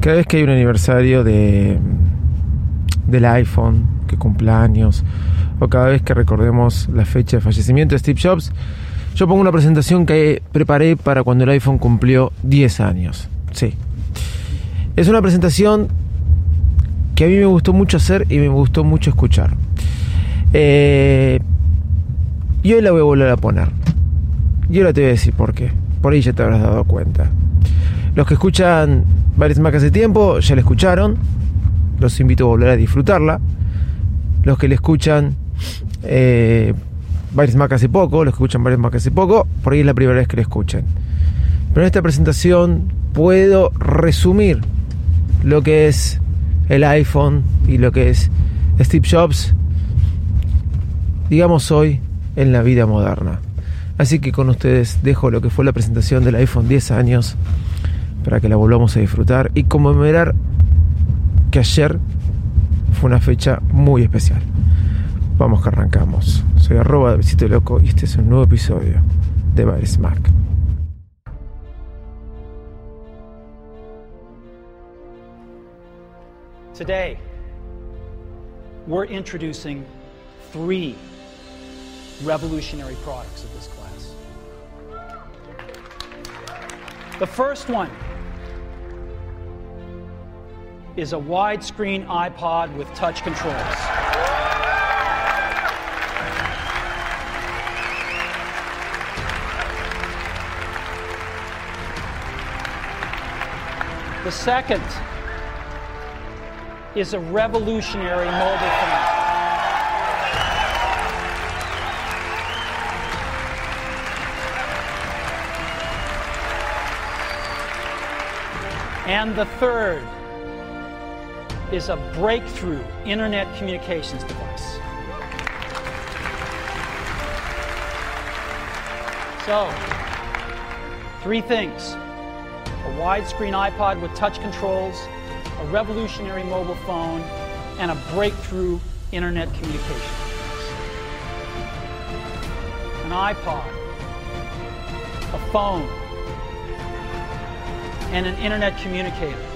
Cada vez que hay un aniversario de del iPhone que cumple años o cada vez que recordemos la fecha de fallecimiento de Steve Jobs, yo pongo una presentación que preparé para cuando el iPhone cumplió 10 años. Sí. Es una presentación que a mí me gustó mucho hacer y me gustó mucho escuchar. Eh, y hoy la voy a volver a poner. Y ahora te voy a decir por qué. Por ahí ya te habrás dado cuenta. Los que escuchan varias más hace tiempo ya la escucharon. Los invito a volver a disfrutarla. Los que le escuchan eh, varias más hace poco, los que escuchan varias más hace poco, por ahí es la primera vez que la escuchan. Pero en esta presentación puedo resumir lo que es el iPhone y lo que es Steve Jobs, digamos hoy, en la vida moderna. Así que con ustedes dejo lo que fue la presentación del iPhone 10 años para que la volvamos a disfrutar y conmemorar que ayer fue una fecha muy especial. Vamos que arrancamos. Soy arroba de Besito Loco y este es un nuevo episodio de Bares Mac. Today, we're introducing three revolutionary products of this class. The first one is a widescreen iPod with touch controls. The second is a revolutionary mobile phone. And the third is a breakthrough internet communications device. So, three things a widescreen iPod with touch controls, a revolutionary mobile phone, and a breakthrough internet communication. An iPod, a phone, and an internet communicator.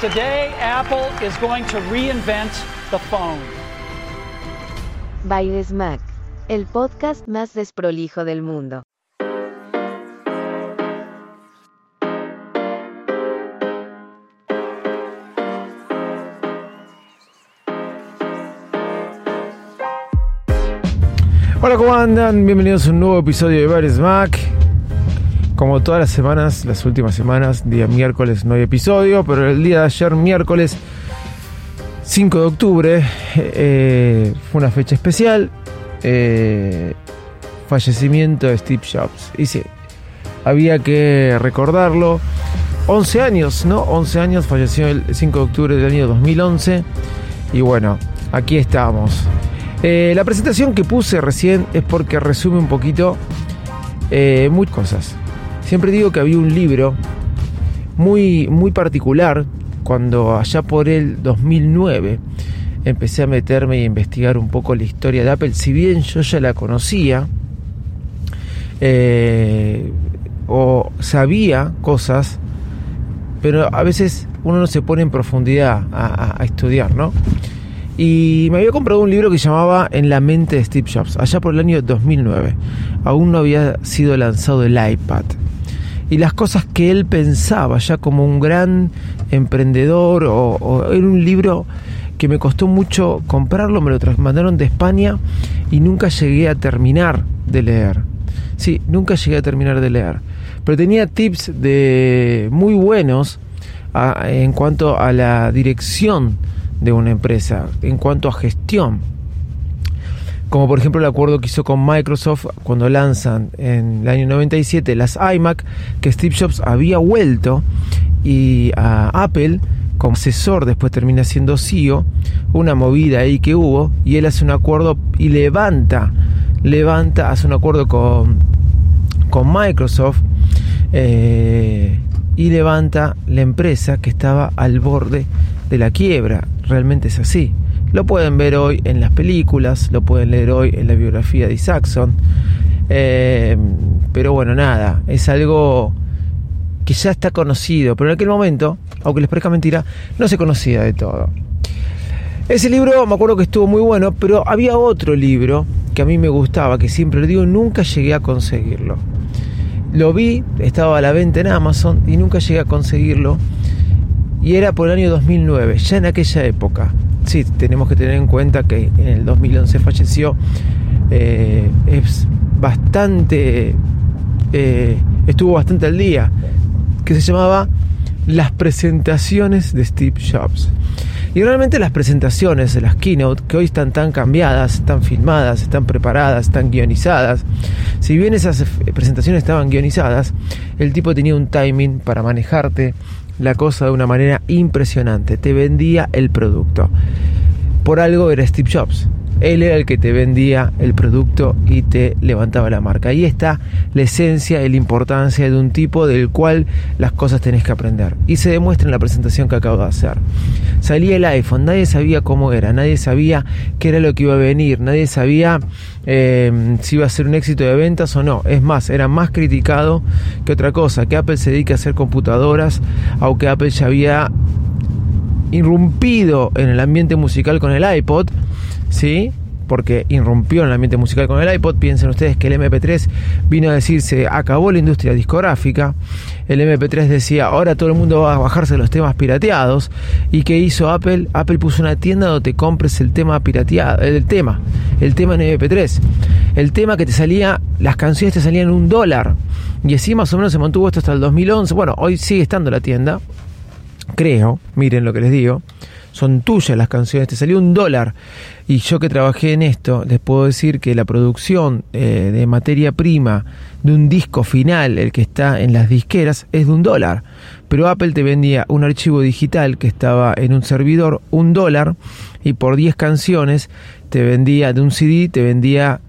today Apple is going to reinvent the phone. Baires Mac, el podcast más desprolijo del mundo. Hola, ¿cómo andan? Bienvenidos a un nuevo episodio de Bares Mac. Como todas las semanas, las últimas semanas, día miércoles no hay episodio, pero el día de ayer, miércoles 5 de octubre, eh, fue una fecha especial. eh, fallecimiento de Steve Jobs. Y sí, había que recordarlo. 11 años, ¿no? 11 años, falleció el 5 de octubre del año 2011. Y bueno, aquí estamos. Eh, la presentación que puse recién es porque resume un poquito eh, muchas cosas. Siempre digo que había un libro muy, muy particular cuando allá por el 2009 empecé a meterme y a investigar un poco la historia de Apple. Si bien yo ya la conocía eh, o sabía cosas, pero a veces uno no se pone en profundidad a, a- estudiar, ¿no? Y me había comprado un libro que llamaba En la mente de Steve Jobs, allá por el año 2009. Aún no había sido lanzado el iPad. Y las cosas que él pensaba ya como un gran emprendedor o, era un libro que me costó mucho comprarlo, me lo mandaron de España y nunca llegué a terminar de leer. Sí, nunca llegué a terminar de leer. Pero tenía tips de muy buenos en cuanto a la dirección de una empresa, en cuanto a gestión. Como por ejemplo el acuerdo que hizo con Microsoft cuando lanzan en el año 97 las iMac, que Steve Jobs había vuelto y a Apple como asesor, después termina siendo CEO, una movida ahí que hubo, y él hace un acuerdo y levanta, levanta, hace un acuerdo con, con Microsoft eh, y levanta la empresa que estaba al borde de la quiebra. Realmente es así. Lo pueden ver hoy en las películas, lo pueden leer hoy en la biografía de Isaacson. Eh, pero bueno, nada, es algo que ya está conocido, pero en aquel momento, aunque les parezca mentira, no se conocía de todo. Ese libro me acuerdo que estuvo muy bueno, pero había otro libro que a mí me gustaba, que siempre lo digo, nunca llegué a conseguirlo. Lo vi, estaba a la venta en Amazon y nunca llegué a conseguirlo. Y era por el año 2009, ya en aquella época. Sí, tenemos que tener en cuenta que en el 2011 falleció. Eh, es bastante... Eh, estuvo bastante al día que se llamaba Las presentaciones de Steve Jobs. Y realmente las presentaciones las keynote, que hoy están tan cambiadas, están filmadas, están preparadas, están guionizadas, si bien esas presentaciones estaban guionizadas, el tipo tenía un timing para manejarte la cosa de una manera impresionante, te vendía el producto. Por algo era Steve Jobs. Él era el que te vendía el producto y te levantaba la marca. Ahí está la esencia y la importancia de un tipo del cual las cosas tenés que aprender. Y se demuestra en la presentación que acabo de hacer. Salía el iPhone, nadie sabía cómo era, nadie sabía qué era lo que iba a venir, nadie sabía eh, si iba a ser un éxito de ventas o no. Es más, era más criticado que otra cosa, que Apple se dedique a hacer computadoras, aunque Apple ya había irrumpido en el ambiente musical con el iPod ¿sí? porque irrumpió en el ambiente musical con el iPod. Piensen ustedes que el MP3 vino a decirse acabó la industria discográfica. El MP3 decía ahora todo el mundo va a bajarse los temas pirateados. ¿Y qué hizo Apple? Apple puso una tienda donde te compres el tema pirateado, el tema, el tema en MP3. El tema que te salía, las canciones te salían un dólar. Y así más o menos se mantuvo esto hasta el 2011. Bueno, hoy sigue estando la tienda, creo, miren lo que les digo son tuyas las canciones, te salió un dólar. Y yo que trabajé en esto, les puedo decir que la producción eh, de materia prima de un disco final, el que está en las disqueras, es de un dólar. Pero Apple te vendía un archivo digital que estaba en un servidor, un dólar, y por 10 canciones te vendía de un CD, te vendía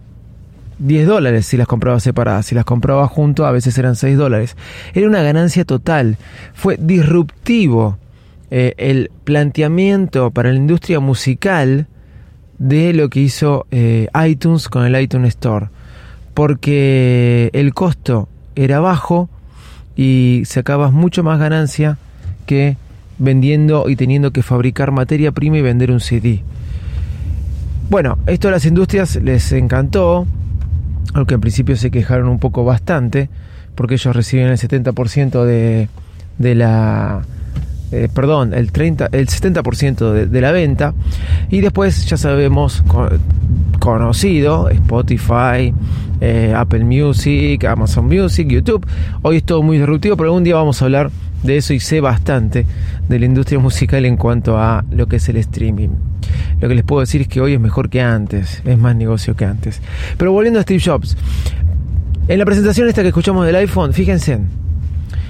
10 dólares si las compraba separadas, si las compraba junto a veces eran 6 dólares. Era una ganancia total, fue disruptivo eh, el planteamiento para la industria musical de lo que hizo eh, iTunes con el iTunes Store. Porque el costo era bajo y sacabas mucho más ganancia que vendiendo y teniendo que fabricar materia prima y vender un CD. Bueno, esto a las industrias les encantó, aunque en principio se quejaron un poco bastante, porque ellos reciben el 70% de, de la eh, perdón, el, 30, el 70% de, la venta. Y después ya sabemos, conocido, Spotify, eh, Apple Music, Amazon Music, YouTube. Hoy es todo muy disruptivo, pero algún día vamos a hablar de eso y sé bastante de la industria musical en cuanto a lo que es el streaming. Lo que les puedo decir es que hoy es mejor que antes, es más negocio que antes. Pero volviendo a Steve Jobs, en la presentación esta que escuchamos del iPhone, fíjense,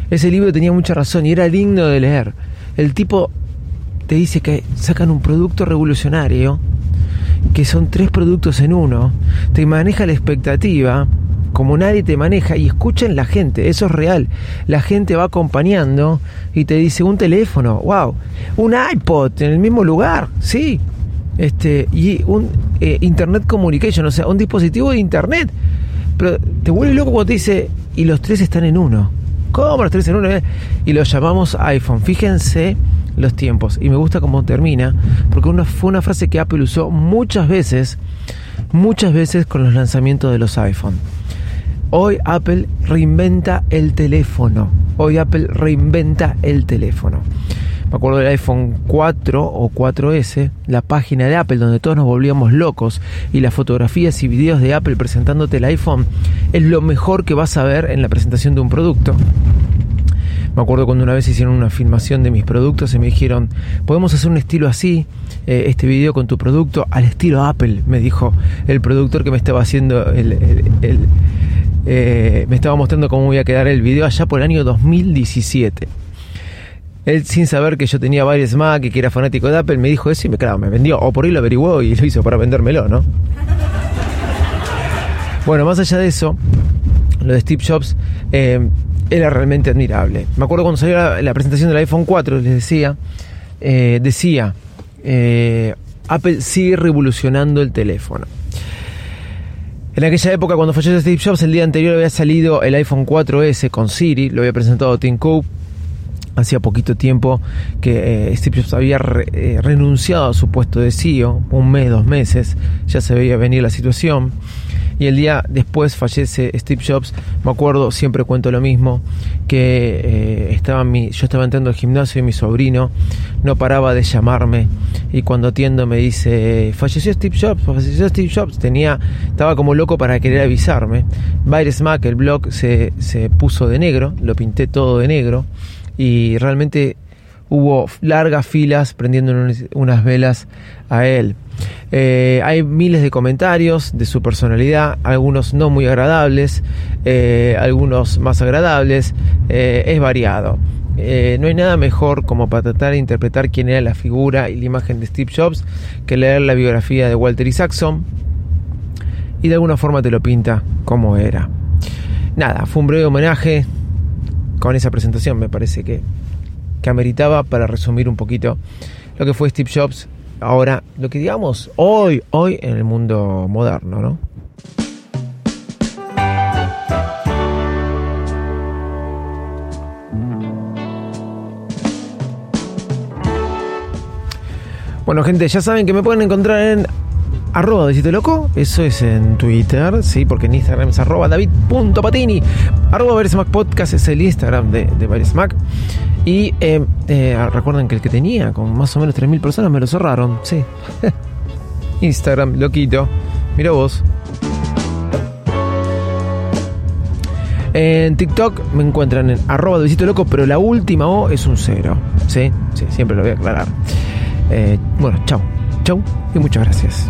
ese libro tenía mucha razón y era digno de leer. El tipo te dice que sacan un producto revolucionario, que son tres productos en uno, te maneja la expectativa como nadie te maneja y escuchen la gente, eso es real. La gente va acompañando y te dice un teléfono, wow, un iPod en el mismo lugar, sí. Este, y un eh, Internet Communication, o sea, un dispositivo de Internet. Pero te vuelve loco cuando te dice, y los tres están en uno. ¿Cómo los tres en uno? Y lo llamamos iPhone. Fíjense los tiempos. Y me gusta cómo termina, porque una, fue una frase que Apple usó muchas veces, muchas veces con los lanzamientos de los iPhone. Hoy Apple reinventa el teléfono. Hoy Apple reinventa el teléfono. Me acuerdo del iPhone 4 o 4S, la página de Apple donde todos nos volvíamos locos y las fotografías y videos de Apple presentándote el iPhone es lo mejor que vas a ver en la presentación de un producto. Me acuerdo cuando una vez hicieron una filmación de mis productos y me dijeron, podemos hacer un estilo así, eh, este video con tu producto, al estilo Apple, me dijo el productor que me estaba haciendo el, eh, me estaba mostrando cómo iba a quedar el video allá por el año 2017. Él, sin saber que yo tenía varios Mac y que era fanático de Apple, me dijo eso y me, claro, me vendió. O por ahí lo averiguó y lo hizo para vendérmelo, ¿no? Bueno, más allá de eso, lo de Steve Jobs eh, era realmente admirable. Me acuerdo cuando salió la, presentación del iPhone 4, les decía, eh, decía, Apple sigue revolucionando el teléfono. En aquella época, cuando falleció Steve Jobs, el día anterior había salido el iPhone 4S con Siri, lo había presentado Tim Cook. Hacía poquito tiempo que eh, Steve Jobs había eh, renunciado a su puesto de CEO, un mes, dos meses, ya se veía venir la situación y el día después fallece Steve Jobs. Me acuerdo, siempre cuento lo mismo, que eh, estaba mi, yo estaba entrando al gimnasio y mi sobrino no paraba de llamarme y cuando atiendo me dice, falleció Steve Jobs, falleció Steve Jobs. Tenía, estaba como loco para querer avisarme. Virus Mac, el blog, se, se puso de negro, lo pinté todo de negro y realmente hubo largas filas prendiendo unas velas a él. Eh, hay miles de comentarios de su personalidad, algunos no muy agradables, eh, algunos más agradables, eh, es variado. no hay nada mejor como para tratar de interpretar quién era la figura y la imagen de Steve Jobs que leer la biografía de Walter Isaacson y de alguna forma te lo pinta como era. Nada, fue un breve homenaje con esa presentación, me parece que que ameritaba para resumir un poquito lo que fue Steve Jobs, ahora lo que digamos hoy, hoy en el mundo moderno, ¿no? Bueno, gente, ya saben que me pueden encontrar en arroba de Loco, eso es en Twitter, sí, porque en Instagram es arroba david.patini, arroba Podcast es el Instagram de, de Mac. Y eh, eh, recuerden que el que tenía con más o menos 3.000 personas me lo cerraron, sí. Instagram, loquito, mira vos. En TikTok me encuentran en arroba de Loco, pero la última O es un cero. Sí, sí, siempre lo voy a aclarar. Eh, bueno, chau, chau y muchas gracias.